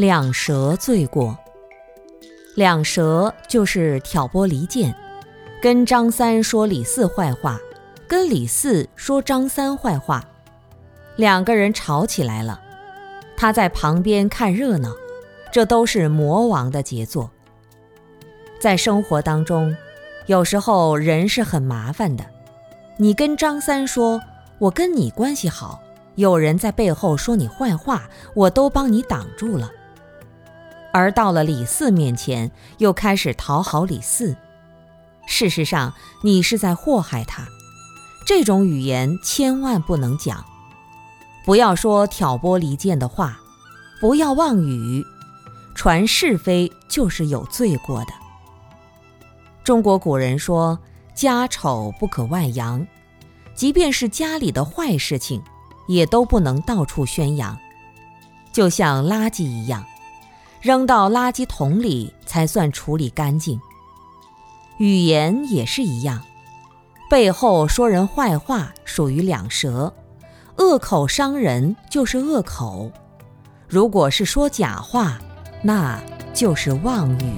两舌罪过。两舌就是挑拨离间，跟张三说李四坏话，跟李四说张三坏话，两个人吵起来了。他在旁边看热闹，这都是魔王的杰作。在生活当中，有时候人是很麻烦的。你跟张三说，我跟你关系好，有人在背后说你坏话，我都帮你挡住了。而到了李四面前，又开始讨好李四。事实上，你是在祸害他。这种语言千万不能讲，不要说挑拨离间的话，不要妄语，传是非就是有罪过的。中国古人说：“家丑不可外扬”，即便是家里的坏事情，也都不能到处宣扬。就像垃圾一样。扔到垃圾桶里才算处理干净。语言也是一样，背后说人坏话属于两舌，恶口伤人就是恶口。如果是说假话，那就是妄语。